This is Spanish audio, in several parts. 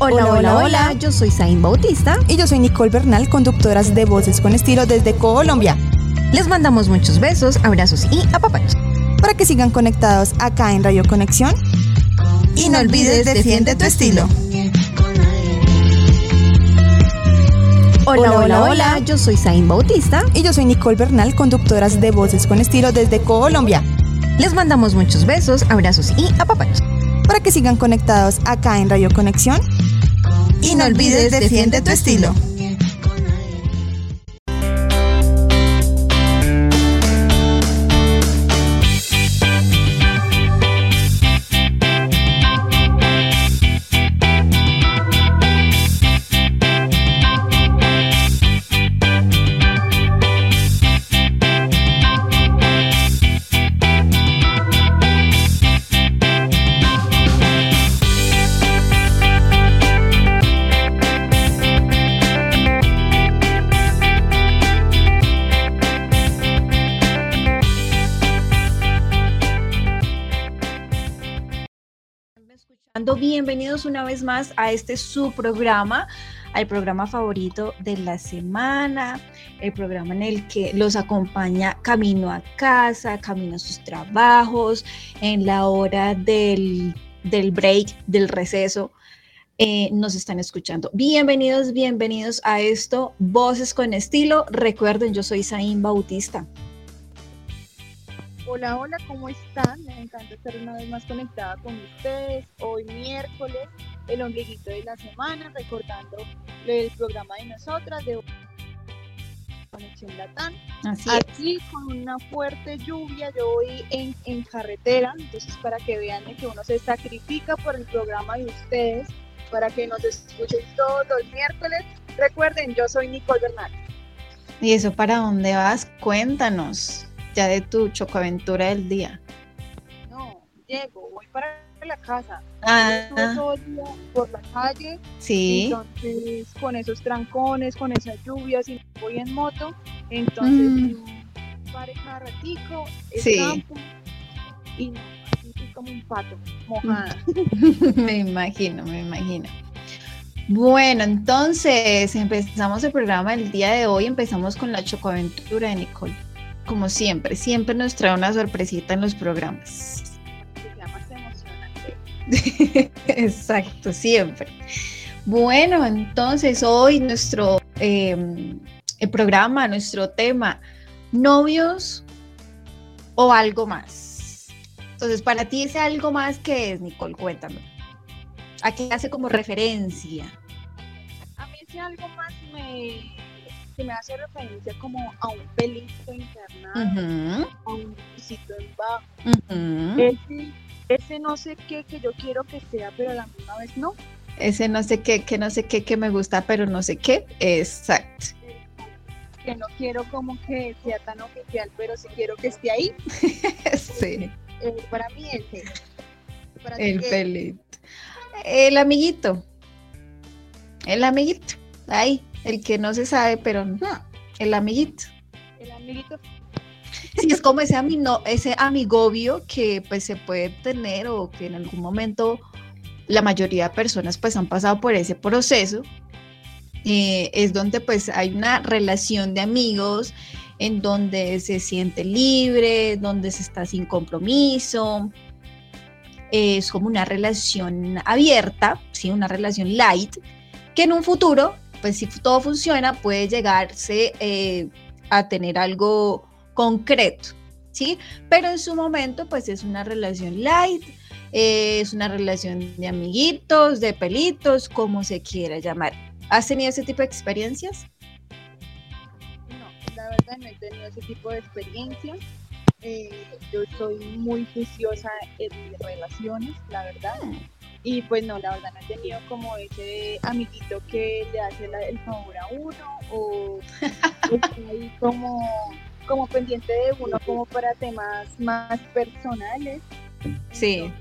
Hola, hola, hola, yo soy Zain Bautista. Y yo soy Nicole Bernal, conductoras de Voces con Estilo desde Colombia. Les mandamos muchos besos, abrazos y apapachos. Para que sigan conectados acá en Radio Conexión. Y no olvides, defiende tu estilo. Hola, hola, hola, yo soy Zain Bautista. Y yo soy Nicole Bernal, conductoras de Voces con Estilo desde Colombia. Les mandamos muchos besos, abrazos y apapachos. Para que sigan conectados acá en Radio Conexión. Y no olvides, defiende tu estilo. Una vez más a este su programa, al programa favorito de la semana, el programa en el que los acompaña camino a casa, camino a sus trabajos, en la hora del, break, del receso. Eh, nos están escuchando. Bienvenidos, bienvenidos a esto, Voces con Estilo. Recuerden, yo soy Zain Bautista. Hola, hola, ¿cómo están? Me encanta estar una vez más conectada con ustedes. Hoy miércoles, el ombliguito de la semana, recordando el programa de nosotras de Conexión Latán. Así Aquí con una fuerte lluvia, yo voy en, en carretera, entonces para que vean que uno se sacrifica por el programa de ustedes, para que nos escuchen todos los miércoles. Recuerden, yo soy Nicole Bernal. ¿Y eso para dónde vas? Cuéntanos de tu chocoaventura del día? No, llego, voy para la casa. Ah. Todo el día por la calle. Sí. Entonces, con esos trancones, con esas lluvias, y voy en moto, entonces mm. cada ratico, sí. campo, y no, así como un pato, mojada. me imagino, me imagino. Bueno, entonces empezamos el programa del día de hoy, empezamos con la chocoaventura de Nicole como siempre, siempre nos trae una sorpresita en los programas. Exacto, siempre. Bueno, entonces hoy nuestro em, el programa, nuestro tema, novios o algo más. Entonces, para ti ese algo más que es, Nicole, cuéntame. ¿A qué hace como referencia? A mí ese algo más me me hace referencia como a un pelito internado, a un pisito en bajo. ese, ese, no sé qué que yo quiero que sea, pero a la misma vez no. Ese no sé qué, que no sé qué, que me gusta, pero no sé qué. Exacto. Que no quiero como que sea tan oficial, pero sí quiero que esté ahí. sí. Eh, para mí ese. el pelito. El amiguito. El amiguito. Ahí el que no se sabe, pero no, el amiguito. El amiguito. Sí, es como ese, amino, ese amigobio que pues se puede tener o que en algún momento la mayoría de personas pues han pasado por ese proceso. Eh, es donde pues hay una relación de amigos en donde se siente libre, donde se está sin compromiso. es como una relación abierta, ¿sí? una relación light, que en un futuro pues si todo funciona, puede llegarse eh, a tener algo concreto, ¿sí? Pero en su momento, pues es una relación light, eh, es una relación de amiguitos, de pelitos, como se quiera llamar. ¿Has tenido ese tipo de experiencias? No, la verdad no he tenido ese tipo de experiencias. Eh, yo soy muy juiciosa en mis relaciones, la verdad. Mm. Y pues no, la verdad no he tenido como ese amiguito que le hace el favor a uno o está ahí como, como pendiente de uno como para temas más personales. Sí.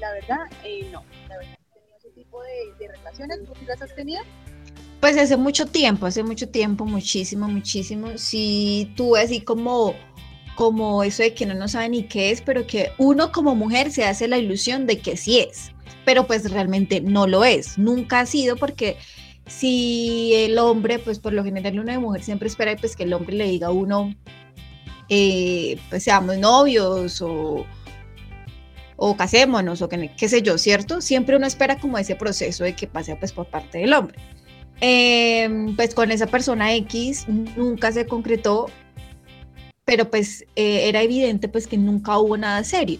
la verdad, eh, no, la verdad no he tenido ese tipo de, relaciones. ¿Tú las has tenido? Pues hace mucho tiempo, hace mucho tiempo, muchísimo, muchísimo. Sí tuve así como como eso de que no no sabe ni qué es, pero que uno como mujer se hace la ilusión de que sí es, pero pues realmente no lo es, nunca ha sido porque si el hombre, pues por lo general una mujer siempre espera pues que el hombre le diga a uno, eh, pues seamos novios o, o casémonos o qué sé yo, ¿cierto? Siempre uno espera como ese proceso de que pase pues por parte del hombre. Em, pues con esa persona X nunca se concretó, pero pues eh, era evidente pues que nunca hubo nada serio.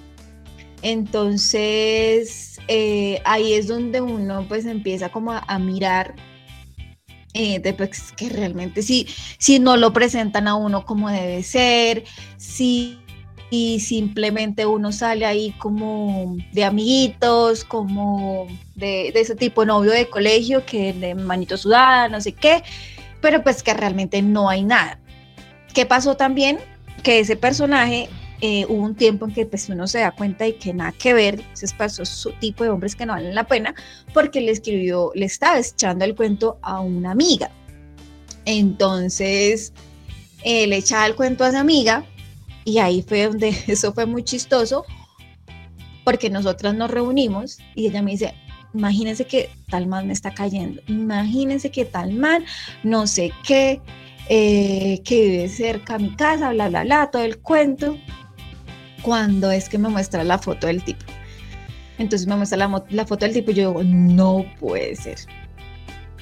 Entonces eh, ahí es donde uno pues empieza como a mirar eh, de pues, que realmente si, si no lo presentan a uno como debe ser, si y simplemente uno sale ahí como de amiguitos, como de, ese tipo de novio de colegio que de manito sudada, no sé qué, pero pues que realmente no hay nada. ¿Qué pasó también? Que ese personaje eh, hubo un tiempo en que pues uno se da cuenta de que nada que ver, ese pasó su tipo de hombres que no valen la pena, porque le escribió, le estaba echando el cuento a una amiga. Entonces, eh, le echaba el cuento a esa amiga y ahí fue donde eso fue muy chistoso, porque nosotras nos reunimos y ella me dice, imagínense que tal man me está cayendo, imagínense que tal man, no sé qué, eh, que vive cerca a mi casa, bla, bla, bla, todo el cuento cuando es que me muestra la foto del tipo. Entonces me muestra la, foto del tipo y yo digo, no puede ser.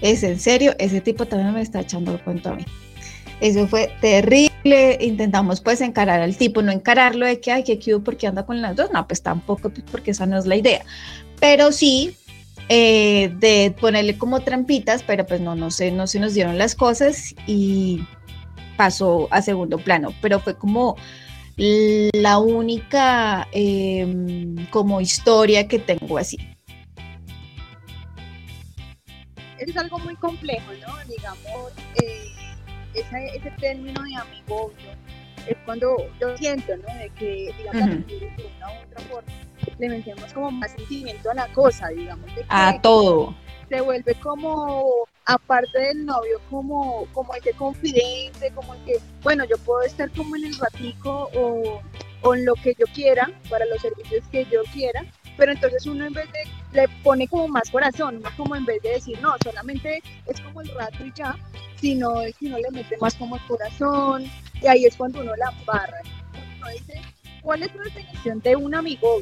Es en serio, ese tipo también me está echando el cuento a mí. Eso fue terrible. Intentamos pues encarar al tipo, no encararlo de que, ay, qué cute, porque anda con las dos. No, pues tampoco, pues, porque esa no es la idea. Pero sí eh, de ponerle como trampitas, pero pues no, no sé, no se nos dieron las cosas y pasó a segundo plano. Pero fue como la única em, como historia que tengo así. Es algo muy complejo, ¿no? Digamos, eh, ese, término de amigo es cuando yo siento, ¿no? De que, digamos, de una u otra forma le metemos como más sentimiento a la cosa, digamos. a todo. Se vuelve como aparte del novio como, como el que confidente, como el que, bueno, yo puedo estar como en el ratico o, en lo que yo quiera, para los servicios que yo quiera, pero entonces uno en vez de, le pone como más corazón, como en vez de decir, no, solamente es como el rato y ya, sino, no le mete más como el corazón, y ahí es cuando uno la barra. Uno dice, ¿cuál es la definición de un amigo?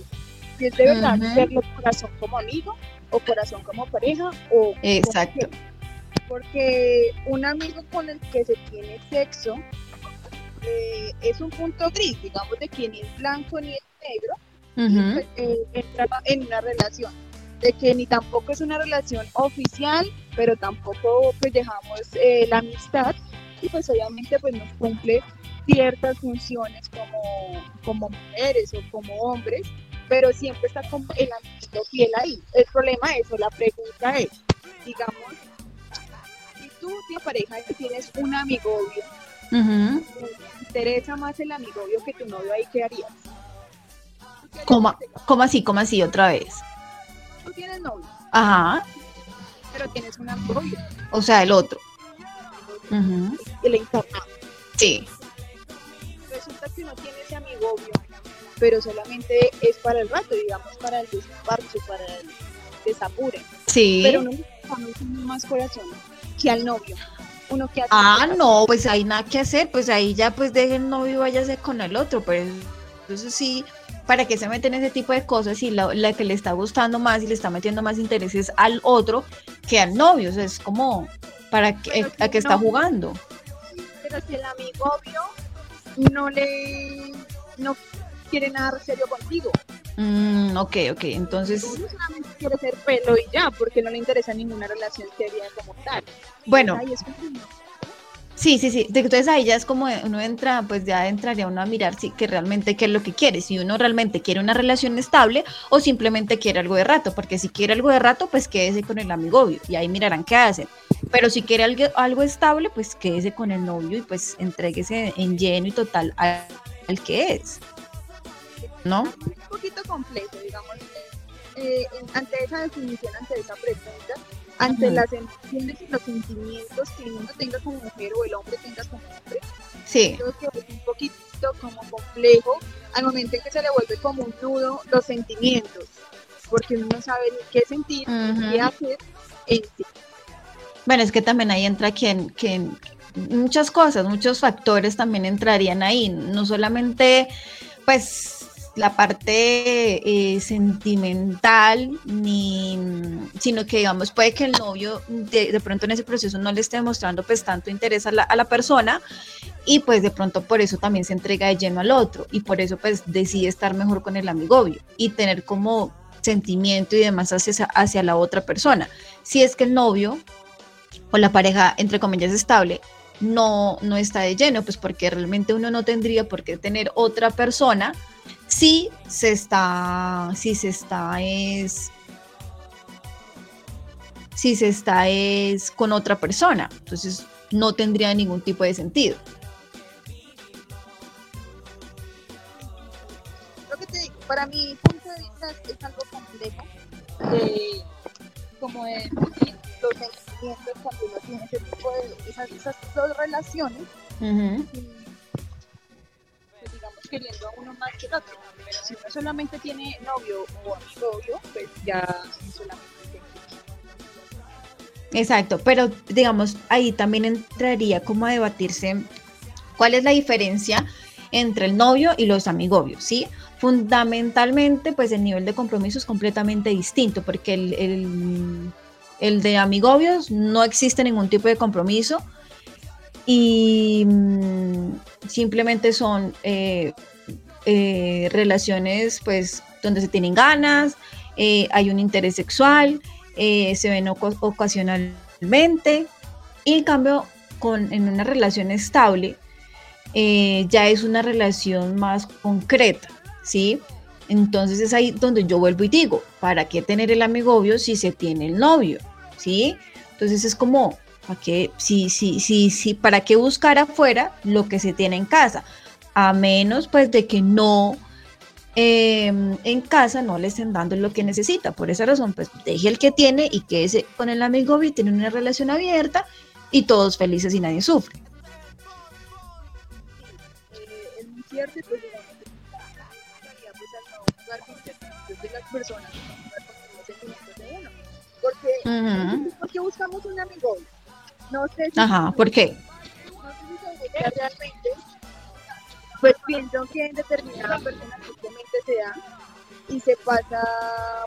Si es de verdad verlo corazón como amigo, o corazón como pareja, o... Exacto. Porque un amigo con el que se tiene sexo eh, es un punto gris, digamos, de que ni es blanco ni es negro, eh, entra en una relación, de que ni tampoco es una relación oficial, pero tampoco pues dejamos eh, la amistad y pues obviamente pues nos cumple ciertas funciones como, como mujeres o como hombres, pero siempre está como el amiguito fiel ahí. El problema es, o la pregunta es, digamos, tú tienes pareja y tienes un amigovio, uh ¿te interesa más el amigovio que tu novio ahí, ¿qué harías? ¿Cómo, ¿Cómo así? ¿Cómo así otra vez? Tú tienes novio. Ajá. Pero tienes un amigovio. O sea, el otro. Uh El. Sí. Resulta que no tiene ese amigovio, pero solamente es para el rato, digamos, para el desparche, para el desapure. Sí. Pero no tiene más corazón que al novio. Uno que ah, no, pues hay nada que hacer, pues ahí ya pues deje el novio y váyase con el otro, pues entonces sí, para que se meten ese tipo de cosas y la, que le está gustando más y le está metiendo más intereses al otro que al novio, o sea, es como para que, a que está jugando. Pero si el amigo obvio no le no quiere nada serio contigo. Mm, ok, ok, entonces... solamente quiere ser pelo y ya, porque no le interesa ninguna relación seria como tal. Bueno. Sí, sí, sí. Entonces ahí ya es como uno entra, pues ya entraría uno a mirar si que realmente qué es lo que quiere, si uno realmente quiere una relación estable o simplemente quiere algo de rato, porque si quiere algo de rato, pues quédese con el amigo obvio y ahí mirarán qué hacen. Pero si quiere algo, algo estable, pues quédese con el novio y pues entréguese en lleno y total al que es. ¿No? Un poquito complejo, digamos, eh, ante esa definición, ante esa pregunta, ante las emociones y los sentimientos que uno tenga como mujer o el hombre tenga como hombre. Sí. Creo que es un poquito como complejo, al momento en que se le vuelve como un nudo los sentimientos, porque uno no sabe ni qué sentir, ni qué hacer en sí. Bueno, es que también ahí entra quien, quien, muchas cosas, muchos factores también entrarían ahí, no solamente pues la parte eh, sentimental, ni, sino que digamos puede que el novio de, pronto en ese proceso no le esté mostrando pues tanto interés a la, a la, persona y pues de pronto por eso también se entrega de lleno al otro y por eso pues decide estar mejor con el amigovio y tener como sentimiento y demás hacia, hacia la otra persona. Si es que el novio o la pareja entre comillas estable no, no está de lleno, pues porque realmente uno no tendría por qué tener otra persona si se está, si se está es, si se está es con otra persona. Entonces no tendría ningún tipo de sentido. Lo que te digo, para mi punto de vista es algo complejo de como de los sentimientos cuando uno tiene ese tipo de esas, esas dos relaciones. y, queriendo a uno más que el otro. Pero si uno solamente tiene novio o novio, pues ya solamente Exacto, pero digamos, ahí también entraría como a debatirse cuál es la diferencia entre el novio y los amigobios, ¿sí? Fundamentalmente, pues el nivel de compromiso es completamente distinto, porque el, el, el de amigobios no existe ningún tipo de compromiso, y mm, simplemente son eh, eh, relaciones pues donde se tienen ganas, eh, hay un interés sexual, se ven ocasionalmente y en cambio con, en una relación estable ya es una relación más concreta, ¿sí? Entonces es ahí donde yo vuelvo y digo, ¿para qué tener el amigobio si se tiene el novio? ¿Sí? Entonces es como, ¿Para qué, sí, sí, sí, sí, ¿Para qué buscar afuera lo que se tiene en casa? A menos pues de que no em, en casa no le estén dando lo que necesita. Por esa razón, pues deje el que tiene y quédese con el amigo y tiene una relación abierta y todos felices y nadie sufre. Es muy cierto, de las personas, de uno. Porque, porque buscamos un amigo no sé si Ajá, ¿por qué? No sé si realmente, pues pienso que en determinada persona simplemente se da y se pasa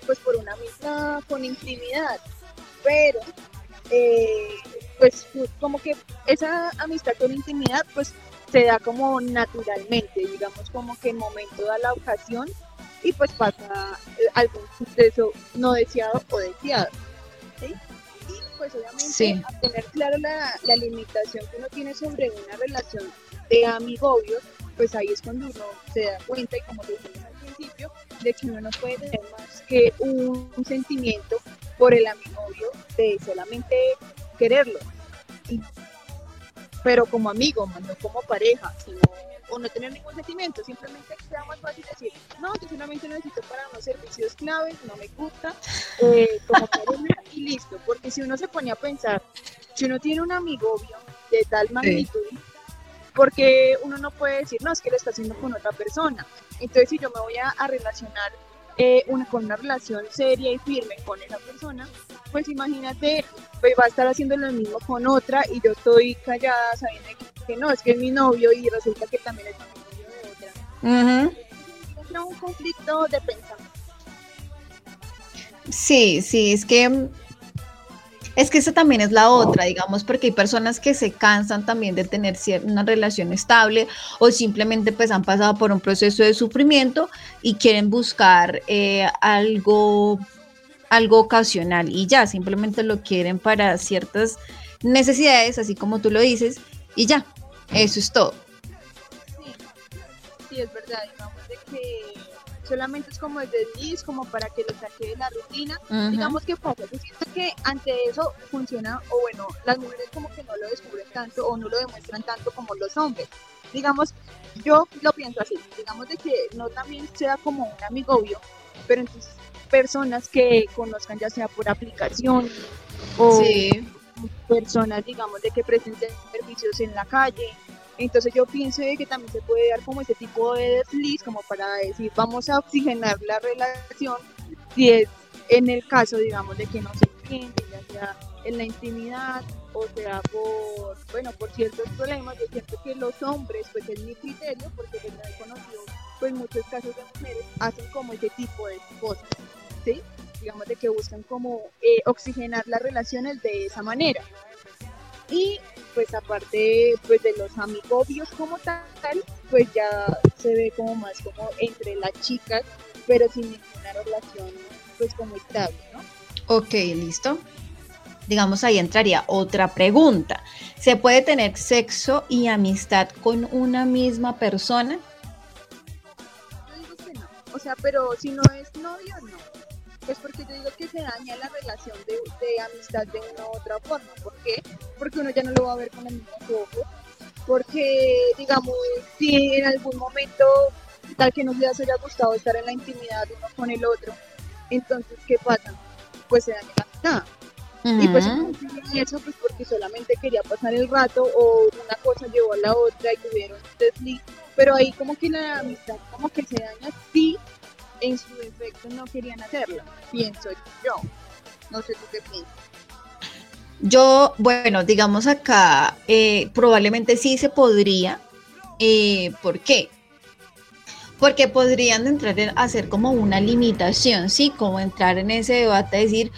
pues por una amistad con intimidad, pero eh, pues como que esa amistad con intimidad pues se da como naturalmente, digamos como que en momento da la ocasión y pues pasa algún suceso no deseado o deseado. ¿sí? Pues obviamente tener claro la, la, limitación que uno tiene sobre una relación de amigobios, pues ahí es cuando uno se da cuenta y como lo dijimos al principio, de que uno no puede tener más que un, sentimiento por el amigobio de solamente quererlo. pero como amigo, no como pareja, sino o no tener ningún sentimiento, simplemente sea más fácil decir, no, yo solamente necesito para unos servicios claves, no me gusta, eh, como y listo, porque si uno se pone a pensar, si uno tiene un amigo de tal magnitud, porque uno no puede decir, no, es que lo está haciendo con otra persona, entonces si yo me voy a, relacionar eh, una, con una relación seria y firme con esa persona, pues imagínate, pues va a estar haciendo lo mismo con otra y yo estoy callada sabiendo que no, es que es mi novio y resulta que también es mi novio de otra. Uh un conflicto de pensamiento. Sí, sí, es que es que esa también es la otra, digamos, porque hay personas que se cansan también de tener una relación estable o simplemente pues han pasado por un proceso de sufrimiento y quieren buscar eh, algo, algo ocasional y ya, simplemente lo quieren para ciertas necesidades, así como tú lo dices, y ya, eso es todo. Sí, sí, es verdad, digamos de que solamente es como el desliz, como para que lo saque de la rutina. Digamos que pasa, yo siento que ante eso funciona, o bueno, las mujeres como que no lo descubren tanto o no lo demuestran tanto como los hombres. Digamos, yo lo pienso así, digamos de que no también sea como un amigobio, pero entonces personas que conozcan ya sea por aplicación o personas, digamos, de que presten servicios en la calle Entonces yo pienso que también se puede dar como ese tipo de desliz, como para decir, vamos a oxigenar la relación, si es en el caso, digamos, de que no se entiende, ya sea en la intimidad o sea por, bueno, por ciertos problemas, yo siento que los hombres, pues es mi criterio, porque yo he conocido pues muchos casos de mujeres, hacen como ese tipo de cosas, ¿sí? Digamos de que buscan como eh, oxigenar las relaciones de esa manera. Y pues aparte pues de los amigobios como tal, pues ya se ve como más como entre las chicas, pero sin ninguna relación pues como estable, ¿no? Ok, listo. Digamos, ahí entraría otra pregunta. ¿Se puede tener sexo y amistad con una misma persona? Yo digo que no. O sea, pero si no es novio, no. Pues porque yo digo que se daña la relación de, de amistad de una u otra forma. ¿Por qué? Porque uno ya no lo va a ver con el mismo ojo. Porque, digamos, si en algún momento tal que no les haya gustado estar en la intimidad uno con el otro, entonces, ¿qué pasa? Pues se daña la amistad. Y pues eso pues porque solamente quería pasar el rato o una cosa llevó a la otra y tuvieron un desliz. Pero ahí como que la amistad como que se daña sí, en su defecto no querían hacerlo, pienso yo. No sé tú qué piensas. Yo, bueno, digamos acá, eh, probablemente sí se podría. Eh, ¿Por qué? Porque podrían entrar a hacer como una limitación, ¿sí? Como entrar en ese debate, decir,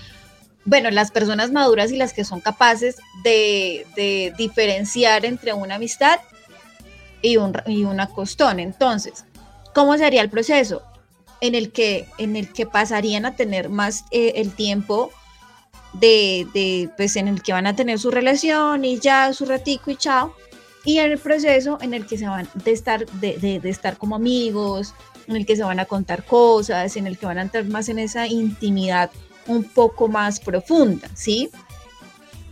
bueno, las personas maduras y las que son capaces de, diferenciar entre una amistad y un, y una costón. Entonces, ¿cómo sería el proceso? En el que, en el que pasarían a tener más eh, el tiempo de, de, pues en el que van a tener su relación y ya su ratico y chao. Y en el proceso en el que se van de estar, de, de estar como amigos, en el que se van a contar cosas, en el que van a entrar más en esa intimidad un poco más profunda, ¿sí?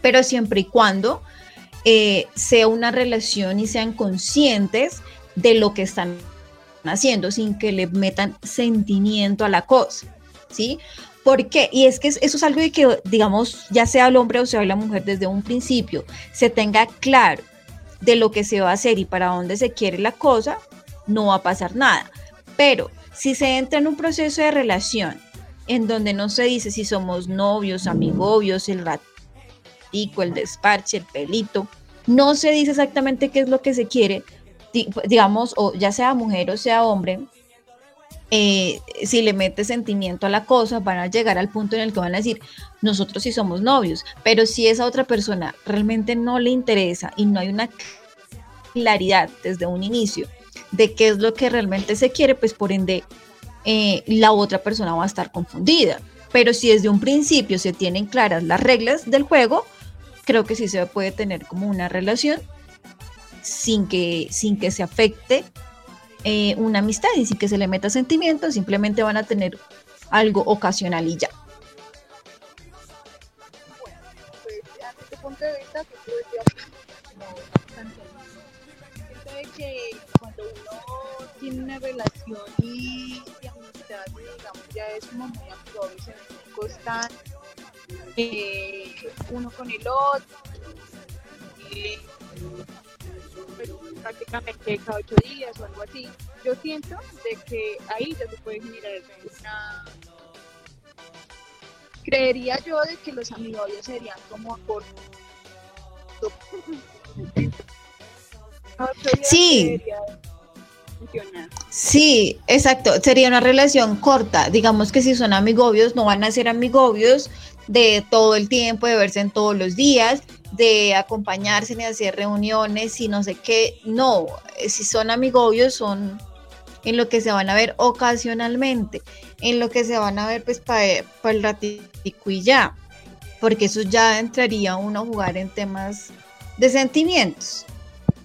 Pero siempre y cuando eh, sea una relación y sean conscientes de lo que están haciendo sin que le metan sentimiento a la cosa, ¿sí? ¿Por qué? Y es que eso es algo de que, digamos, ya sea el hombre o sea la mujer, desde un principio se tenga claro de lo que se va a hacer y para dónde se quiere la cosa, no va a pasar nada. Pero si se entra en un proceso de relación en donde no se dice si somos novios, amigobios, el ratico, el desparche, el pelito. No se dice exactamente qué es lo que se quiere, digamos, o ya sea mujer o sea hombre. Eh, si le mete sentimiento a la cosa, van a llegar al punto en el que van a decir, nosotros sí somos novios, pero si esa otra persona realmente no le interesa y no hay una claridad desde un inicio de qué es lo que realmente se quiere, pues por ende eh, la otra persona va a estar confundida. Pero si desde un principio se tienen claras las reglas del juego, creo que sí se puede tener como una relación sin que, sin que se afecte eh, una amistad y sin que se le meta sentimientos, simplemente van a tener algo ocasional y ya. Bueno, pues este punto de vista, que que cuando uno tiene una relación y digamos, ya es como muy amigo, se constante, eh, uno con el otro, eh, prácticamente cada ocho días o algo así. Yo siento de que ahí ya se puede generar una... Creería yo de que los amigos serían como. Sí. Sí, exacto. Sería una relación corta. Digamos que si son amigobios, no van a ser amigobios de todo el tiempo, de verse en todos los días, de acompañarse ni hacer reuniones y no sé qué. No, si son amigobios, son en lo que se van a ver ocasionalmente, en lo que se van a ver pues para el ratico y ya, porque eso ya entraría uno a jugar en temas de sentimientos.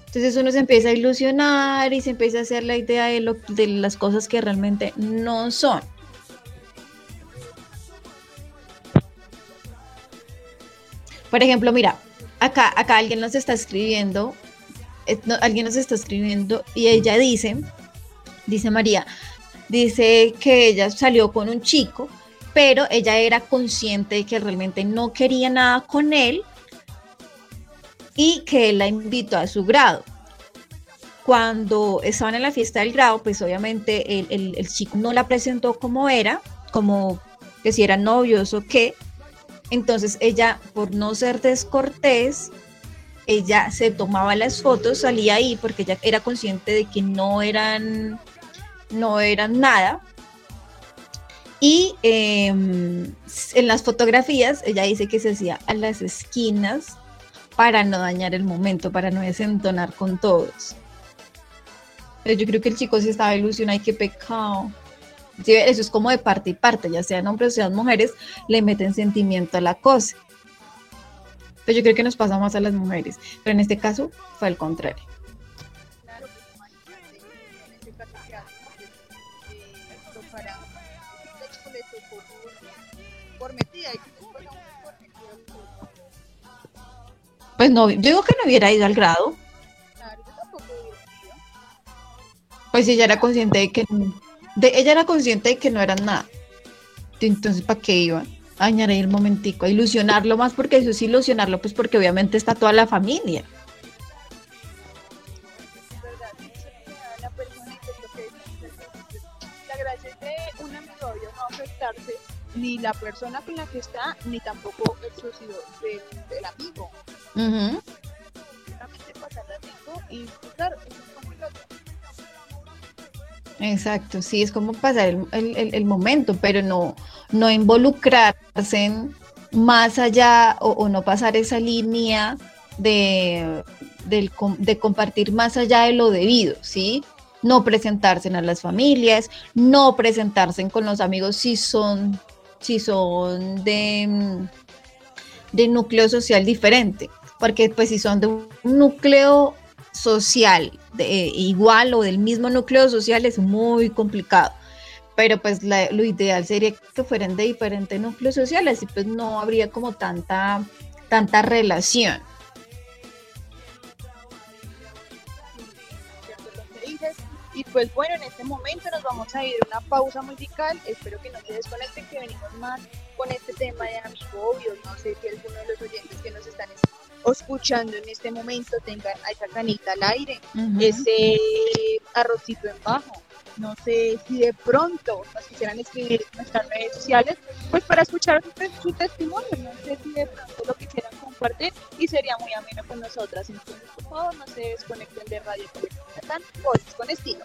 Entonces uno se empieza a ilusionar y se empieza a hacer la idea de, lo, de las cosas que realmente no son. Por ejemplo, mira, acá, acá alguien nos está escribiendo, eh, alguien nos está escribiendo y ella dice, dice María, dice que ella salió con un chico, pero ella era consciente de que realmente no quería nada con él y que él la invitó a su grado. cuando estaban en la fiesta del grado, pues obviamente el, el chico no la presentó como era, como que si eran novios o qué. Entonces ella, por no ser descortés, ella se tomaba las fotos, salía ahí porque ella era consciente de que no eran, no eran nada. Y em, en las fotografías ella dice que se hacía a las esquinas para no dañar el momento, para no desentonar con todos. Pero yo creo que el chico sí estaba ilusionado y qué pecado. Eso es como de parte y parte, ya sean hombres o sean mujeres, le meten sentimiento a la cosa. Pero yo creo que nos pasa más a las mujeres, pero en este caso fue al contrario. Pues no, yo digo que no hubiera ido al grado. Pues ella era consciente de que de, ella era consciente de que no eran nada. Entonces, ¿para qué iban? A añadir el momentico, a ilusionarlo más, porque eso es ilusionarlo, pues porque obviamente está toda la familia. La gracia es de un amigo no afectarse ni la persona con la que está, ni tampoco el socio del, del amigo. Uh Solamente pasar rico y disfrutar. Exacto, sí, es como pasar el, momento, pero no, no involucrarse en más allá o, no pasar esa línea de, de compartir más allá de lo debido, ¿sí? No presentarse a las familias, no presentarse con los amigos si son, si son de, de núcleo social diferente, porque pues si son de un núcleo social de, igual o del mismo núcleo social es muy complicado. Pero pues lo ideal sería que fueran de diferentes núcleos sociales y pues no habría como tanta, tanta relación. Y pues bueno, en este momento nos vamos a ir a una pausa musical. Espero que no se desconecten, que venimos más con este tema de amigo obvio. No sé si alguno de los oyentes que nos están escuchando en este momento tengan a esa canita al aire, ese arrocito en bajo. No sé si de pronto nos quisieran escribir en nuestras redes sociales, pues para escuchar su, testimonio. No sé si de pronto lo quisieran compartir y sería muy ameno con nosotras. Entonces, por favor, no se desconecten de Radio Colección con Estilo.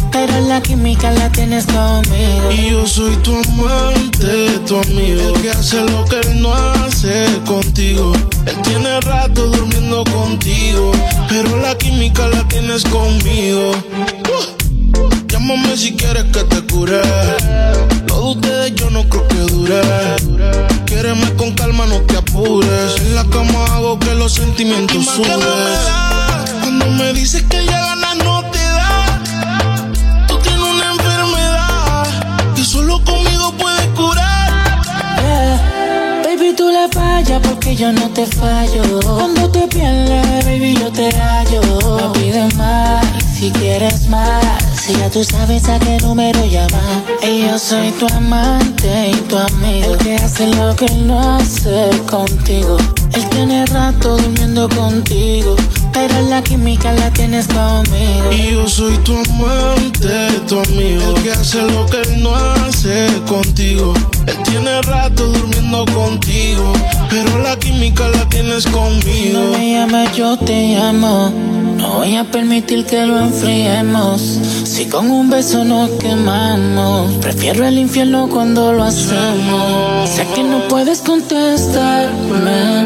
pero la química la tienes conmigo. Y yo soy tu amante, tu amigo, el que hace lo que él no hace contigo. Él tiene rato durmiendo contigo, pero la química la tienes conmigo. Uh, llámame si quieres que te cure. Lo de ustedes yo no creo que dure. Quiereme con calma, no te apures. En la cama hago que los sentimientos suben. Cuando me dices que ya ganas fallas porque yo no te fallo. Cuando te pierdes, baby, yo te hallo. No pides más si quieres más. Si ya tú sabes a qué número llamar. Y yo soy tu amante y tu amigo. El que hace lo que no hace contigo. Él tiene rato durmiendo contigo pero la química la tienes conmigo. Y yo soy tu amante, tu amigo. El que hace lo que él no hace contigo. Él tiene rato durmiendo contigo, pero la química la tienes conmigo. No me llames, yo te llamo. No voy a permitir que lo enfriemos. Si con un beso nos quemamos, prefiero el infierno cuando lo hacemos. Sé que no puedes contestarme,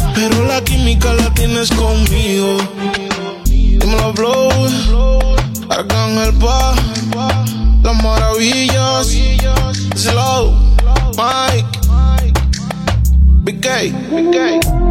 pero la química la tienes conmigo. Dímelo, blow. Arcángel pa. Las maravillas. Slow. Mike. Big K.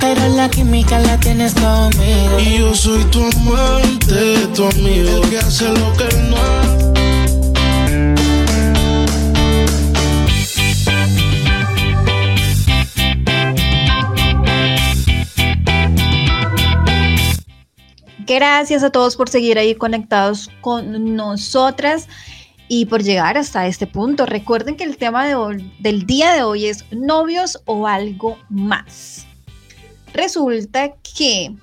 pero la química la tienes conmigo. Y yo soy tu amante, tu amigo, el que hace lo que él no hace. Gracias a todos por seguir ahí conectados con nosotras y por llegar hasta este punto. Recuerden que el tema de hoy- del día de hoy es novios o algo más. Resulta que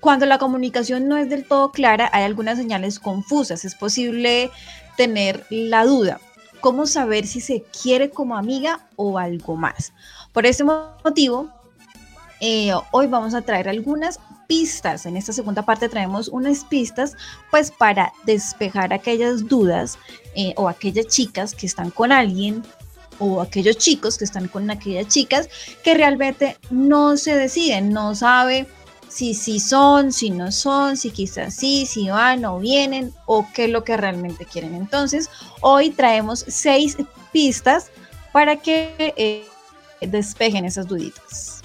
cuando la comunicación no es del todo clara, hay algunas señales confusas. Es posible tener la duda. ¿Cómo saber si se quiere como amiga o algo más? Por ese motivo, eh, hoy vamos a traer algunas pistas. En esta segunda parte traemos unas pistas, pues para despejar aquellas dudas eh, o aquellas chicas que están con alguien o aquellos chicos que están con aquellas chicas que realmente no se deciden, no sabe si sí son, si no son, si quizás sí, si van o vienen o qué es lo que realmente quieren. Entonces, hoy traemos seis pistas para que eh, despejen esas duditas.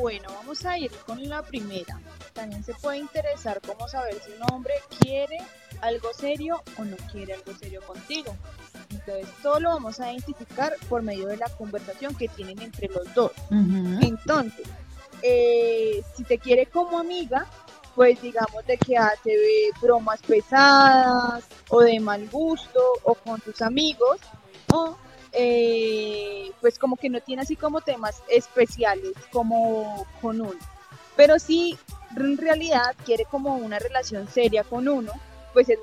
Bueno, vamos a ir con la primera. También se puede interesar cómo saber si un hombre quiere algo serio o no quiere algo serio contigo. Entonces, todo lo vamos a identificar por medio de la conversación que tienen entre los dos. Entonces, eh, si te quiere como amiga, pues digamos de que hace bromas pesadas o de mal gusto o con tus amigos o eh, pues como que no tiene así como temas especiales como con uno. Pero si en realidad quiere como una relación seria con uno, pues es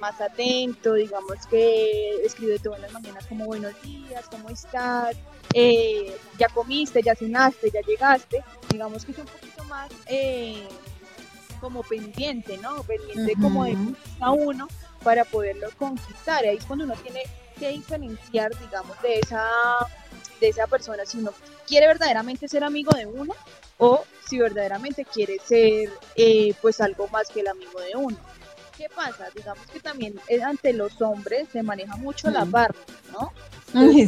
más atento, digamos que escribe todas las mañanas como buenos días, ¿cómo estás? Eh, ya comiste, ya cenaste, ya llegaste, digamos que es un poquito más eh, como pendiente, ¿no? Pendiente como de a uno para poderlo conquistar. Ahí es cuando uno tiene que diferenciar, digamos, de esa, de esa persona, si uno quiere verdaderamente ser amigo de uno o si verdaderamente quiere ser eh, pues algo más que el amigo de uno. ¿Qué pasa? Digamos que también eh, ante los hombres se maneja mucho la Ujú. barra, ¿no?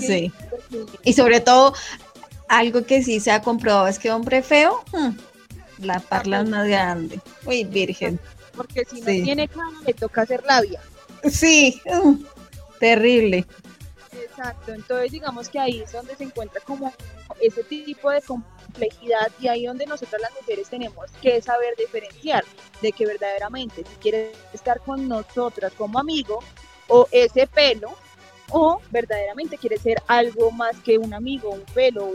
Sí. porque- Y sobre todo, algo que sí se ha comprobado es que hombre feo, hmm, la parla es más grande. Uy, virgen. Porque si Sí. no tiene cara, le toca hacer labia. Sí, mm, terrible. Exacto, entonces digamos que ahí es donde se encuentra como ese tipo de complejidad y ahí donde nosotras las mujeres tenemos que saber diferenciar de que verdaderamente si quieres estar con nosotras como amigo o ese pelo o verdaderamente quieres ser algo más que un amigo, un pelo,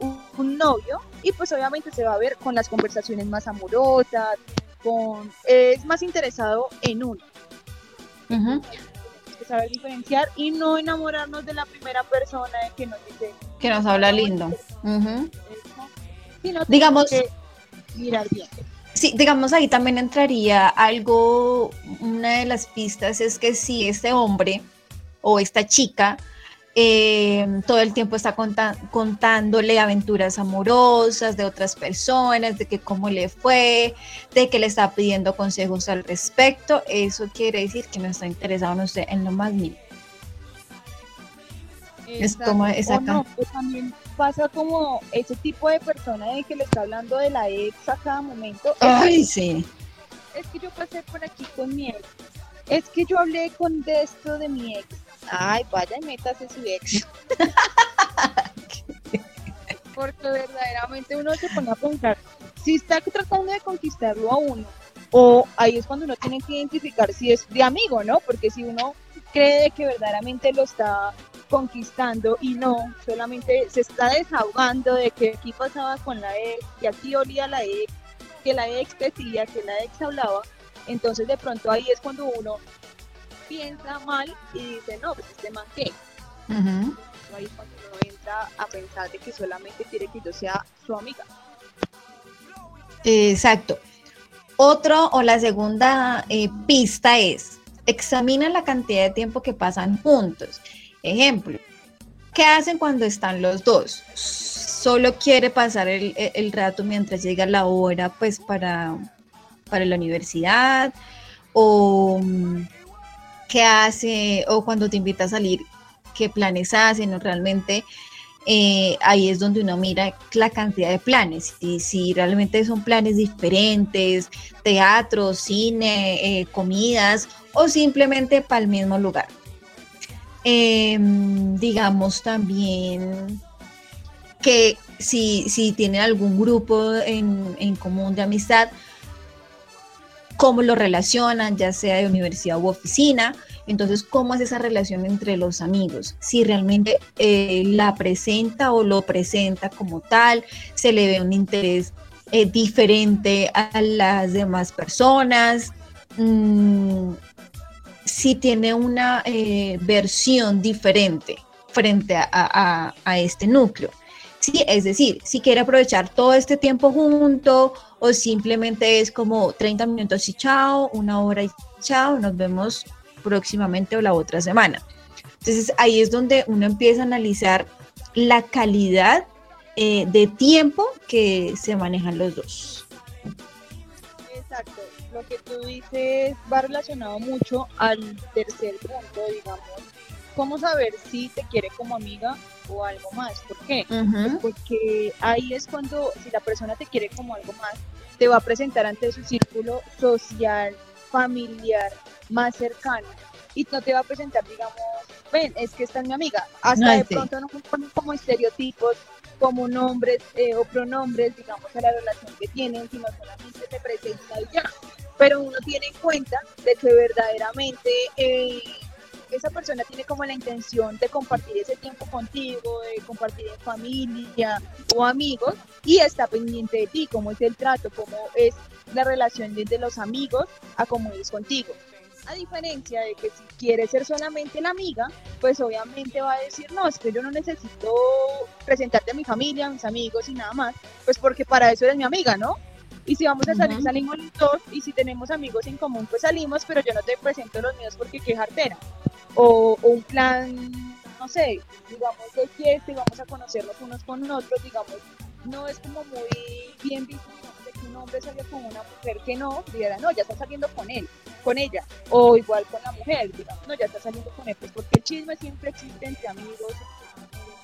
un, un, novio y pues obviamente se va a ver con las conversaciones más amorosas, con es más interesado en uno. Saber diferenciar y no enamorarnos de la primera persona que nos dice que nos habla lindo. digamos mirar bien. Sí, digamos ahí también entraría algo, una de las pistas es que si este hombre o esta chica eh, todo el tiempo está contándole aventuras amorosas de otras personas, de que cómo le fue, de que le está pidiendo consejos al respecto. Eso quiere decir que no está interesado en usted en lo más mínimo. Es como esa no, pues también pasa como ese tipo de persona de que le está hablando de la ex a cada momento. Ay, sí. Es que yo pasé por aquí con mi ex. Es que yo hablé con de esto de mi ex ay, vaya y métase su ex. Porque verdaderamente uno se pone a pensar, si está tratando de conquistarlo a uno, o ahí es cuando uno tiene que identificar si es de amigo, ¿no? Porque si uno cree que verdaderamente lo está conquistando y no, solamente se está desahogando de que aquí pasaba con la ex, y aquí olía la ex, que la ex decía, que la ex hablaba, entonces de pronto ahí es cuando uno piensa mal y dice, no, pues este man qué. Ahí cuando uno entra a pensar de que solamente quiere que yo sea su amiga. Exacto. Otro o la segunda eh, pista es, examina la cantidad de tiempo que pasan juntos. Ejemplo, ¿qué hacen cuando están los dos? Solo quiere pasar el, el rato mientras llega la hora, pues para, para la universidad, o qué hace o cuando te invita a salir, qué planes hacen o realmente eh, ahí es donde uno mira la cantidad de planes y si realmente son planes diferentes, teatro, cine, eh, comidas o simplemente para el mismo lugar. Em, digamos también que si, si tienen algún grupo en, en común de amistad, cómo lo relacionan, ya sea de universidad u oficina. Entonces, ¿cómo es esa relación entre los amigos? Si realmente eh, la presenta o lo presenta como tal, se le ve un interés eh, diferente a las demás personas, mm, si tiene una eh, versión diferente frente a, a este núcleo. Sí, es decir, si quiere aprovechar todo este tiempo junto o simplemente es como 30 minutos y chao, una hora y chao, nos vemos próximamente o la otra semana. Entonces ahí es donde uno empieza a analizar la calidad eh, de tiempo que se manejan los dos. Exacto, lo que tú dices va relacionado mucho al tercer punto, digamos, cómo saber si te quiere como amiga o algo más. ¿Por qué? Pues porque ahí es cuando, si la persona te quiere como algo más, te va a presentar ante su círculo social, familiar, más cercano. Y no te va a presentar, digamos, ven, es que esta es mi amiga. Hasta de pronto no ponen como estereotipos, como nombres eh, o pronombres, digamos, a la relación que tienen, sino solamente te presenta y ya. Pero uno tiene en cuenta de que verdaderamente eh, esa persona tiene como la intención de compartir ese tiempo contigo, de compartir en familia o amigos y está pendiente de ti, cómo es el trato, cómo es la relación desde los amigos a cómo es contigo. A diferencia de que si quiere ser solamente la amiga, pues obviamente va a decir, no, es que yo no necesito presentarte a mi familia, a mis amigos y nada más, pues porque para eso eres mi amiga, ¿no? Y si vamos a salir, salimos los dos. Y si tenemos amigos en común, pues salimos, pero yo no te presento los míos porque qué jartera o, un plan, no sé, digamos de fiesta y vamos a conocernos unos con otros, digamos, no es como muy bien visto de que un hombre salga con una mujer que no, diga, no, ya está saliendo con él, con ella, o igual con la mujer, digamos, no, ya está saliendo con él, pues porque el chisme siempre existe entre amigos,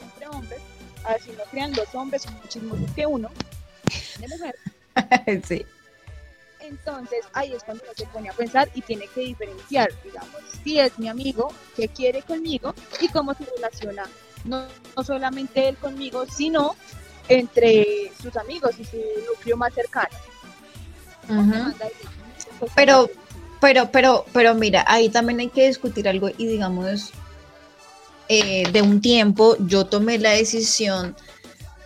entre hombres, así no crean los hombres son muchísimos que uno, de mujer. sí. Entonces ahí es cuando uno se pone a pensar y tiene que diferenciar, digamos, si es mi amigo, qué quiere conmigo y cómo se relaciona, no, no solamente él conmigo, sino entre sus amigos y su núcleo más cercano. Pero, pero, pero, pero mira, ahí también hay que discutir algo y digamos, eh, de un tiempo yo tomé la decisión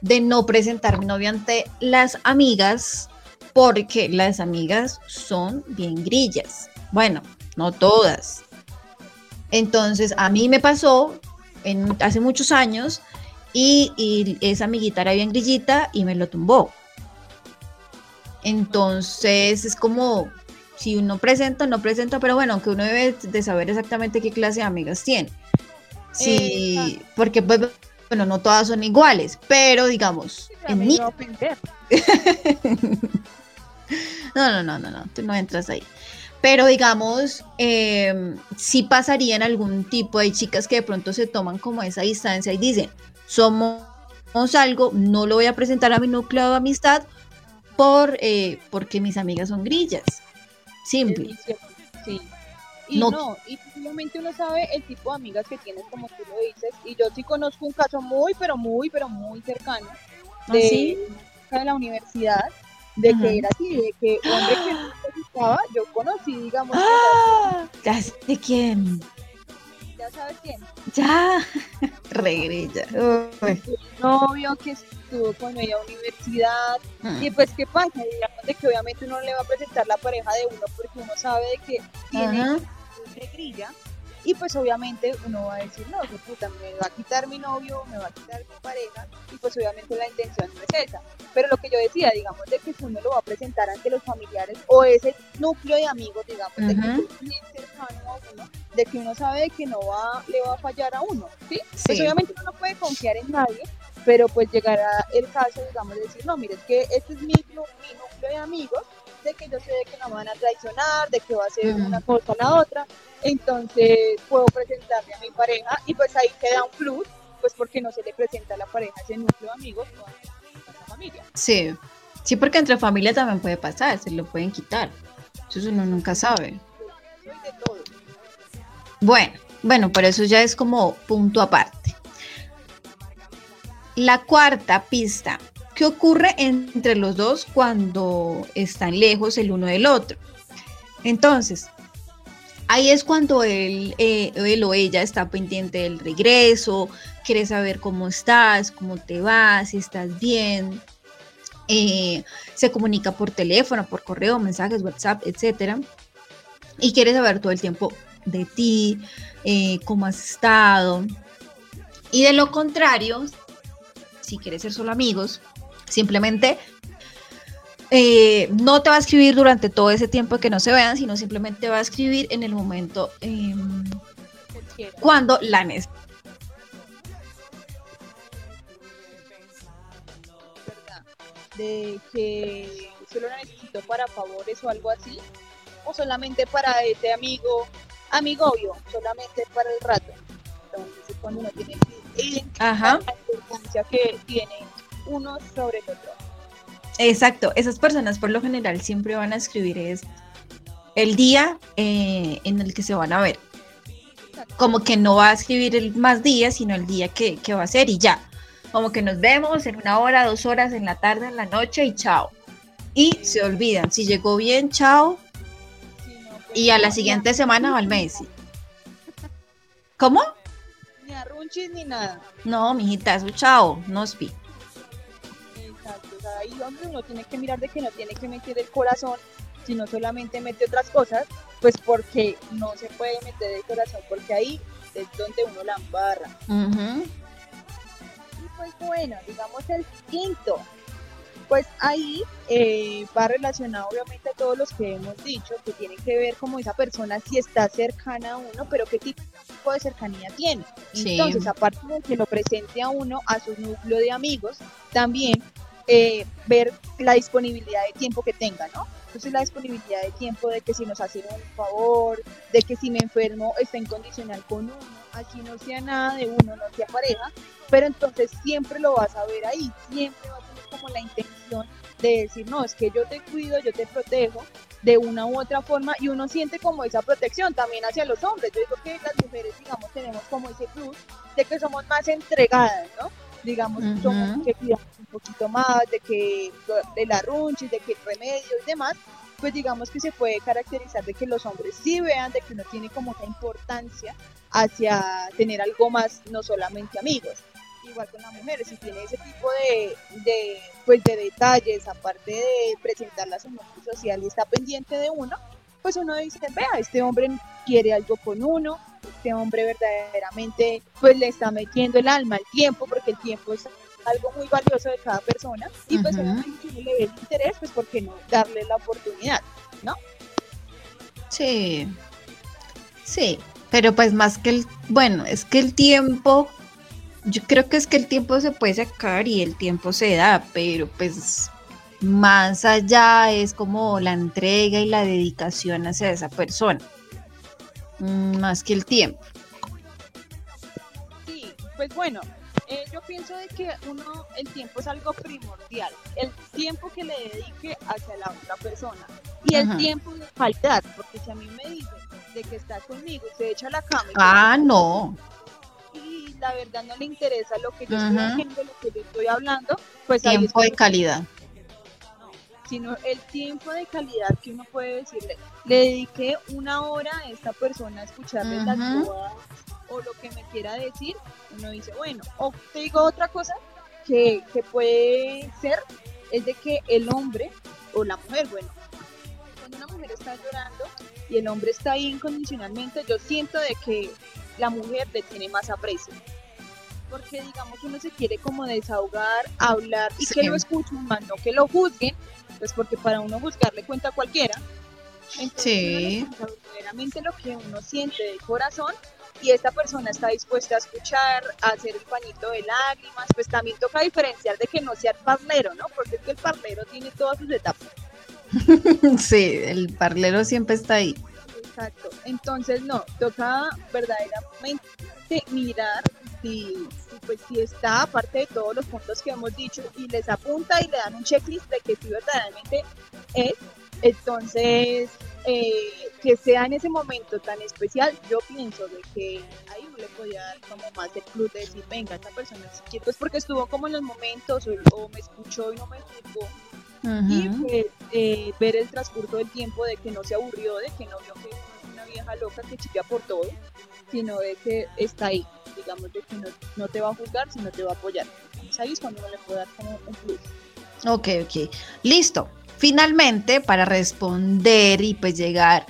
de no presentar mi novio ante las amigas porque las amigas son bien grillas. Bueno, no todas. Entonces, a mí me pasó en, hace muchos años y, y, esa amiguita era bien grillita y me lo tumbó. Entonces, es como si uno presenta, no presenta, pero bueno, aunque uno debe de saber exactamente qué clase de amigas tiene. Sí, porque pues, bueno, no todas son iguales, pero digamos, en mí... no, no, no, no, no, tú no entras ahí. Pero digamos, eh, sí pasaría en algún tipo, de chicas que de pronto se toman como esa distancia y dicen, somos algo, no lo voy a presentar a mi núcleo de amistad por, eh, porque mis amigas son grillas. Simple. Sí. Y no, y simplemente uno sabe el tipo de amigas que tienes, como tú lo dices. Y yo sí conozco un caso muy, pero muy, pero muy cercano ¿Ah, de, de la universidad, de que era así, de que hombre que no te gustaba, yo conocí, digamos. ¡Ah! ¿Ya sé quién? ¿Ya sabes quién? Ya, regrilla. Un novio que estuvo con ella universidad. Y pues, ¿qué pasa? Digamos de que obviamente uno no le va a presentar la pareja de uno porque uno sabe de que tiene. De grilla. Y pues obviamente uno va a decir, no, que puta, me va a quitar mi novio, me va a quitar mi pareja, y pues obviamente la intención no es esa. Pero lo que yo decía, digamos, de que si uno lo va a presentar ante los familiares o ese núcleo de amigos, digamos, de que es cercano a uno, de que uno sabe que no va, le va a fallar a uno, ¿sí? Pues Sí. obviamente uno no puede confiar en nadie, pero pues llegará el caso, digamos, de decir, no, mire, es que este es mi, mi núcleo de amigos, de que yo sé que no me van a traicionar, de que va a ser Ujú. una cosa o la otra, entonces puedo presentarle a mi pareja y pues ahí queda un plus, pues porque no se le presenta a la pareja ese núcleo de amigos o a la familia. Sí, sí, porque entre familia también puede pasar, se lo pueden quitar. Eso uno nunca sabe. Bueno, bueno, pero eso ya es como punto aparte. La cuarta pista. ¿Qué ocurre entre los dos cuando están lejos el uno del otro? Entonces, ahí es cuando él, eh, él o ella está pendiente del regreso, quiere saber cómo estás, cómo te vas, si estás bien. eh, se comunica por teléfono, por correo, mensajes, WhatsApp, etcétera. Y quiere saber todo el tiempo de ti, eh, cómo has estado. Y de lo contrario, si quieres ser solo amigos, simplemente eh, no te va a escribir durante todo ese tiempo que no se vean, sino simplemente va a escribir en el momento em, cuando la necesites. ¿verdad? De que solo la necesito para favores o algo así, o solamente para ese amigo, amigo obvio, solamente para el rato. Entonces es cuando uno tiene que la importancia que tiene uno sobre el otro. Exacto, esas personas por lo general siempre van a escribir es el día eh, en el que se van a ver. Como que no va a escribir el más día, sino el día que, que va a ser y ya. Como que nos vemos en una hora, dos horas, en la tarde, en la noche y chao. Y se olvidan. Si llegó bien, chao. No, Y a la no, siguiente semana va al Messi. ¿Cómo? Ni arrunchis ni nada. No, mijita, eso chao, nos vi. O sea, ahí donde uno tiene que mirar de que no tiene que meter el corazón, sino solamente mete otras cosas, pues porque no se puede meter el corazón, porque ahí es donde uno la embarra. Y pues bueno, digamos el quinto. Pues ahí eh, va relacionado obviamente a todos los que hemos dicho, que tienen que ver como esa persona si está cercana a uno, pero qué tipo de cercanía tiene. Sí. Entonces, aparte de que lo presente a uno, a su núcleo de amigos, también eh, ver la disponibilidad de tiempo que tenga, ¿no? Entonces la disponibilidad de tiempo de que si nos hacen un favor, de que si me enfermo está incondicional con uno, aquí no sea nada de uno, no sea pareja, pero entonces siempre lo vas a ver ahí, siempre va a tener como la intención de decir, no, es que yo te cuido, yo te protejo, de una u otra forma y uno siente como esa protección también hacia los hombres. Yo digo que las mujeres, digamos, tenemos como ese plus de que somos más entregadas, ¿no? Digamos, somos que cuidamos un poquito más, de que de la runchis, de que el remedio y demás, pues digamos que se puede caracterizar de que los hombres sí vean de que uno tiene como esa importancia hacia tener algo más, no solamente amigos. Igual con las mujeres, si tiene ese tipo de, de, pues de detalles, aparte de presentarlas en mundo social y está pendiente de uno, pues uno dice, vea, este hombre quiere algo con uno, este hombre verdaderamente pues le está metiendo el alma, el tiempo, porque el tiempo es algo muy valioso de cada persona y pues si le ve el interés, pues por qué no darle la oportunidad, ¿no? Sí, sí, pero pues más que el, bueno, es que el tiempo, yo creo que es que el tiempo se puede sacar y el tiempo se da, pero pues más allá es como la entrega y la dedicación hacia esa persona, más que el tiempo. Sí, pues bueno, eh, yo pienso de que uno, el tiempo es algo primordial, el tiempo que le dedique hacia la otra persona y el tiempo de calidad, porque si a mí me dice de que está conmigo y se echa la cama. ah, no. Y la verdad no le interesa lo que yo estoy haciendo, lo que yo estoy hablando, pues tiempo de calidad. No, sino el tiempo de calidad que uno puede decirle, le dediqué una hora a esta persona a escucharle las dudas o lo que me quiera decir, uno dice, bueno, o te digo otra cosa que, que puede ser, es de que el hombre o la mujer, bueno, cuando una mujer está llorando y el hombre está ahí incondicionalmente, yo siento de que la mujer le tiene más aprecio. Porque digamos uno se quiere como desahogar, hablar y que lo escuchen más, no que lo juzguen, pues porque para uno juzgarle cuenta cualquiera. Entonces, sí. verdaderamente lo que uno siente de corazón y esta persona está dispuesta a escuchar, a hacer el pañito de lágrimas, pues también toca diferenciar de que no sea el parlero, ¿no? Porque es que el parlero tiene todas sus etapas. sí, el parlero siempre está ahí. Exacto. Entonces, no, toca verdaderamente mirar si, pues, si está, aparte de todos los puntos que hemos dicho, y les apunta y le dan un checklist de que si verdaderamente es, entonces eh, que sea en ese momento tan especial, yo pienso de que ahí uno le podía dar como más el club de decir, venga, esta persona es pues porque estuvo como en los momentos o, me escuchó y no me juzgó. Y pues, eh, ver el transcurso del tiempo de que no se aburrió, de que no vio que es una vieja loca que chilla por todo, sino de que está ahí, digamos, de que no, te va a juzgar, sino te va a apoyar. Entonces ahí es cuando uno le puede dar como un plus. Ok, ok. Listo finalmente, para responder y pues llegar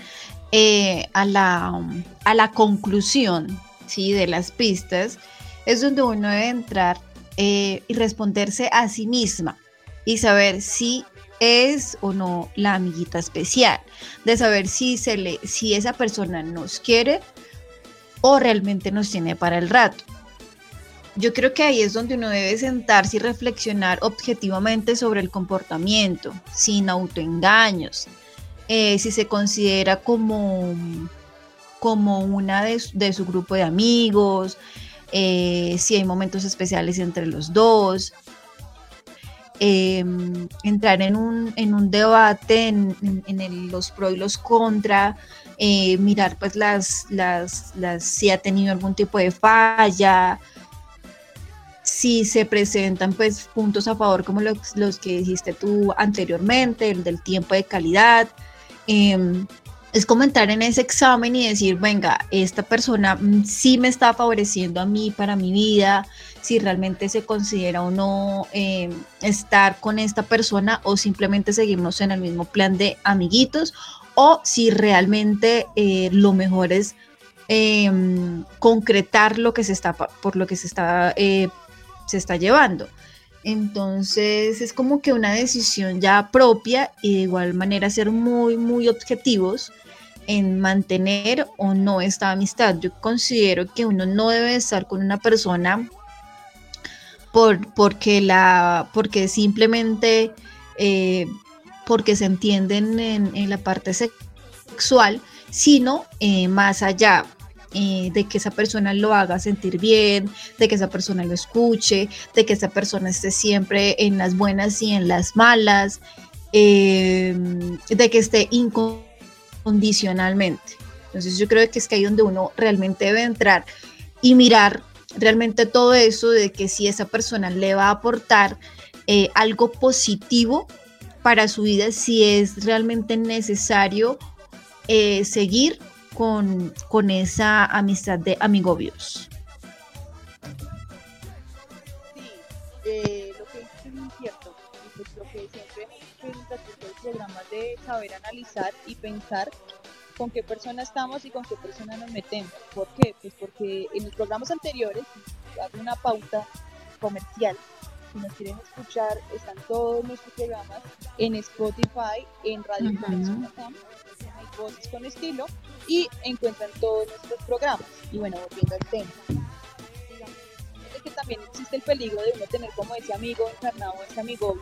eh, a, la, a la conclusión ¿sí? de las pistas, es donde uno debe entrar eh, y responderse a sí misma y saber si es o no la amiguita especial, de saber si, se le, si esa persona nos quiere o realmente nos tiene para el rato yo creo que ahí es donde uno debe sentarse y reflexionar objetivamente sobre el comportamiento, sin autoengaños. Eh, si se considera como, como una de, su grupo de amigos, eh, si hay momentos especiales entre los dos. Em, entrar en un, debate en, los pros y los contra, eh, mirar pues las, las, las, si ha tenido algún tipo de falla, si se presentan pues puntos a favor como los, que dijiste tú anteriormente, el del tiempo de calidad, em, es como entrar en ese examen y decir, venga, esta persona sí me está favoreciendo a mí para mi vida, si realmente se considera o no em, estar con esta persona o simplemente seguimos en el mismo plan de amiguitos o si realmente eh, lo mejor es em, concretar lo que se está por lo que se está eh, se está llevando. Entonces es como que una decisión ya propia y de igual manera ser muy, muy objetivos en mantener o no esta amistad. Yo considero que uno no debe estar con una persona por, porque, la, porque simplemente eh, porque se entienden en, la parte sexual, sino eh, más allá. Eh, de que esa persona lo haga sentir bien, de que esa persona lo escuche, de que esa persona esté siempre en las buenas y en las malas. em, de que esté incondicionalmente. Entonces yo creo que es que ahí donde uno realmente debe entrar y mirar realmente todo eso de que si esa persona le va a aportar eh, algo positivo para su vida, si es realmente necesario eh, seguir con, con, esa amistad de amigobios. Sí, eh, lo que es cierto, y pues lo que siempre hemos los programas de saber analizar y pensar con qué persona estamos y con qué persona nos metemos. ¿Por qué? Pues porque en los programas anteriores, hago una pauta comercial, si nos quieren escuchar, están todos nuestros programas en Spotify, en Radio uh Voces con Estilo, y encuentran todos nuestros programas. Y bueno, volviendo al tema. Digamos, que también existe el peligro de uno tener como ese amigo encarnado, ese amigo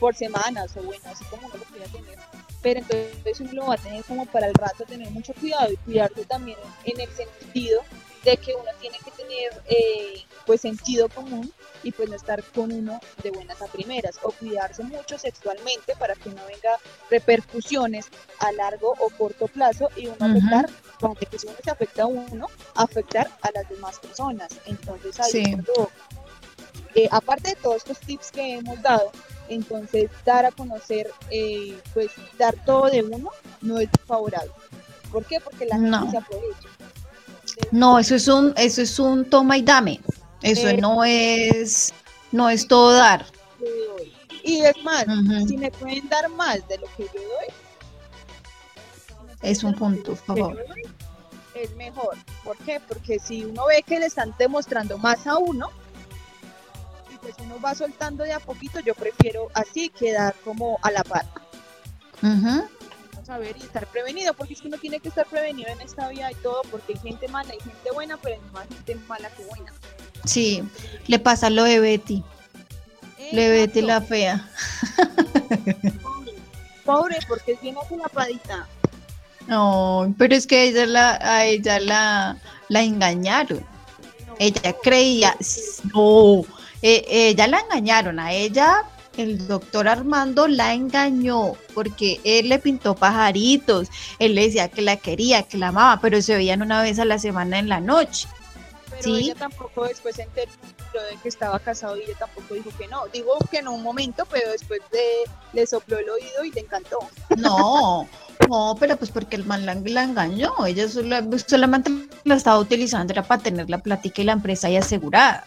por semanas, o bueno, así como uno lo quiera tener pero entonces uno lo va a tener como para el rato, tener mucho cuidado y cuidarse también en el sentido de que uno tiene que tener eh, pues sentido común y pues no estar con uno de buenas a primeras o cuidarse mucho sexualmente para que no venga repercusiones a largo o corto plazo y uno afectar, cuando que si uno se afecta a uno, afectar a las demás personas. Entonces ahí eh, aparte de todos estos tips que hemos dado, entonces, dar a conocer, eh, pues dar todo de uno no es favorable. ¿Por qué? Porque la gente se aprovecha. No, eso es un, eso es un toma y dame. Eso eh, no es, no es todo dar. Y es más, si me pueden dar más de lo que yo doy, es un punto, por favor. es mejor. ¿Por qué? Porque si uno ve que le están demostrando más a uno, pues uno va soltando de a poquito, yo prefiero así quedar como a la par. Vamos a ver y estar prevenido, porque es que uno tiene que estar prevenido en esta vida y todo, porque hay gente mala y gente buena, pero hay más gente mala que buena. Sí, le pasa lo de Betty. Le Betty la fea. Pobre, porque es bien padita. No, pero es que ella la, a ella la, la engañaron. ella creía, no, eh, ella la engañaron, a ella el doctor Armando la engañó porque él le pintó pajaritos, él le decía que la quería, que la amaba, pero se veían una vez a la semana en la noche. Pero ella tampoco después se enteró de que estaba casado y ella tampoco dijo que no. Digo que en un momento, pero después de, le sopló el oído y le encantó. No, no, pero pues porque el man la, engañó. Ella solamente la estaba utilizando era para tener la plática y la empresa ahí asegurada.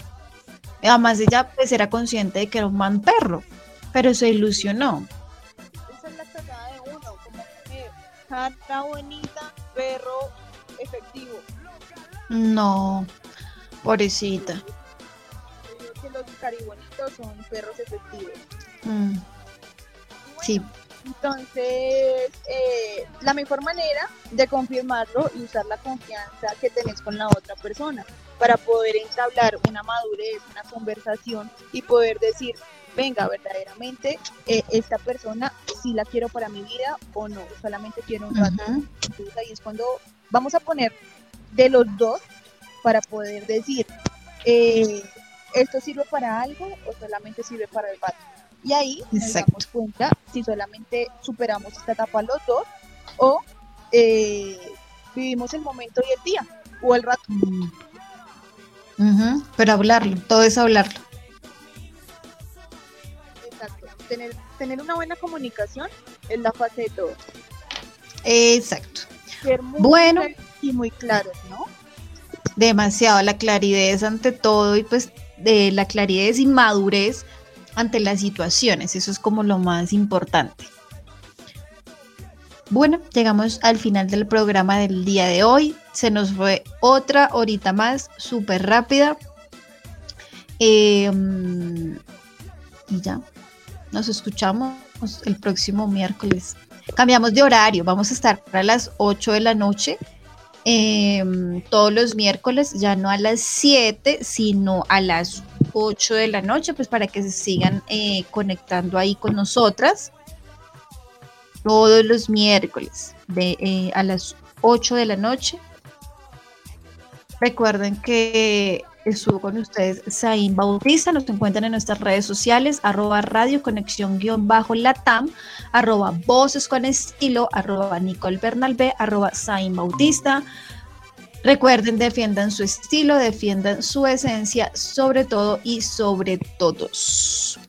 Además, ella pues era consciente de que era un man perro, pero se ilusionó. Esa es la cagada de uno, como que carta bonita, perro efectivo. No, pobrecita. Que los caribonitos son perros efectivos. Mm. Sí. Entonces, eh, la mejor manera de confirmarlo y usar la confianza que tenés con la otra persona para poder entablar una madurez, una conversación y poder decir, venga, verdaderamente eh, esta persona si la quiero para mi vida o no, solamente quiero un rato. Entonces ahí es cuando vamos a poner de los dos para poder decir, eh, esto sirve para algo o solamente sirve para el rato. Y ahí nos damos cuenta si solamente superamos esta etapa los dos o eh, vivimos el momento y el día o el rato. Mm. pero hablarlo, todo es hablarlo. Exacto. Tener, tener una buena comunicación es la fase de todo. Exacto. Ser muy bueno y muy claros, ¿no? Demasiado la claridad ante todo y pues de la claridad y madurez ante las situaciones. Eso es como lo más importante. Bueno, llegamos al final del programa del día de hoy. Se nos fue otra horita más, súper rápida. Em, y ya, nos escuchamos el próximo miércoles. Cambiamos de horario, vamos a estar a las 8 de la noche. Em, todos los miércoles, ya no a las 7, sino a las 8 de la noche, pues para que se sigan eh, conectando ahí con nosotras. Todos los miércoles de, eh, a las 8 de la noche. Recuerden que estuvo con ustedes Zain Bautista. Nos encuentran en nuestras redes sociales, arroba radio conexión guion bajo latam, arroba voces con estilo, arroba Nicole Bernalbe, arroba Zain Bautista. Recuerden, defiendan su estilo, defiendan su esencia, sobre todo y sobre todos.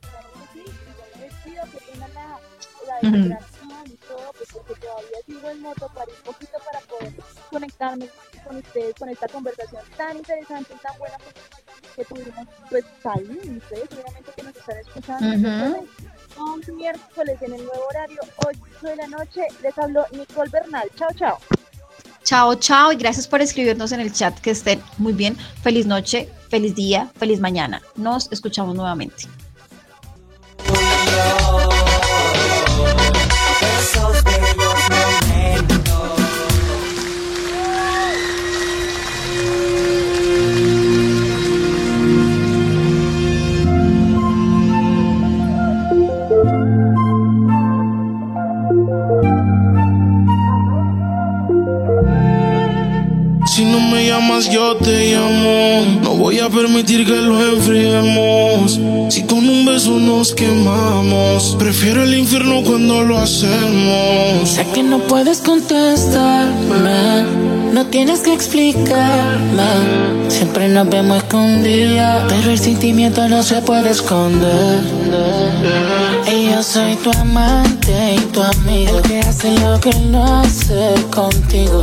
Conectarme con ustedes con esta conversación tan interesante y tan buena que tuvimos pues ahí ustedes seguramente que nos están escuchando un miércoles en el nuevo horario 8 de la noche les habló Nicole Bernal chao chao Chao, chao y gracias por escribirnos en el chat. Que estén muy bien. Feliz noche, feliz día, feliz mañana. Nos escuchamos nuevamente. Te llamo. No voy a permitir que lo enfriemos. Si con un beso nos quemamos, prefiero el infierno cuando lo hacemos. Sé que no puedes contestarme, no tienes que explicarme. Siempre nos vemos escondidas, pero el sentimiento no se puede esconder. Y yo soy tu amante y tu amigo, que hace lo que no hace contigo.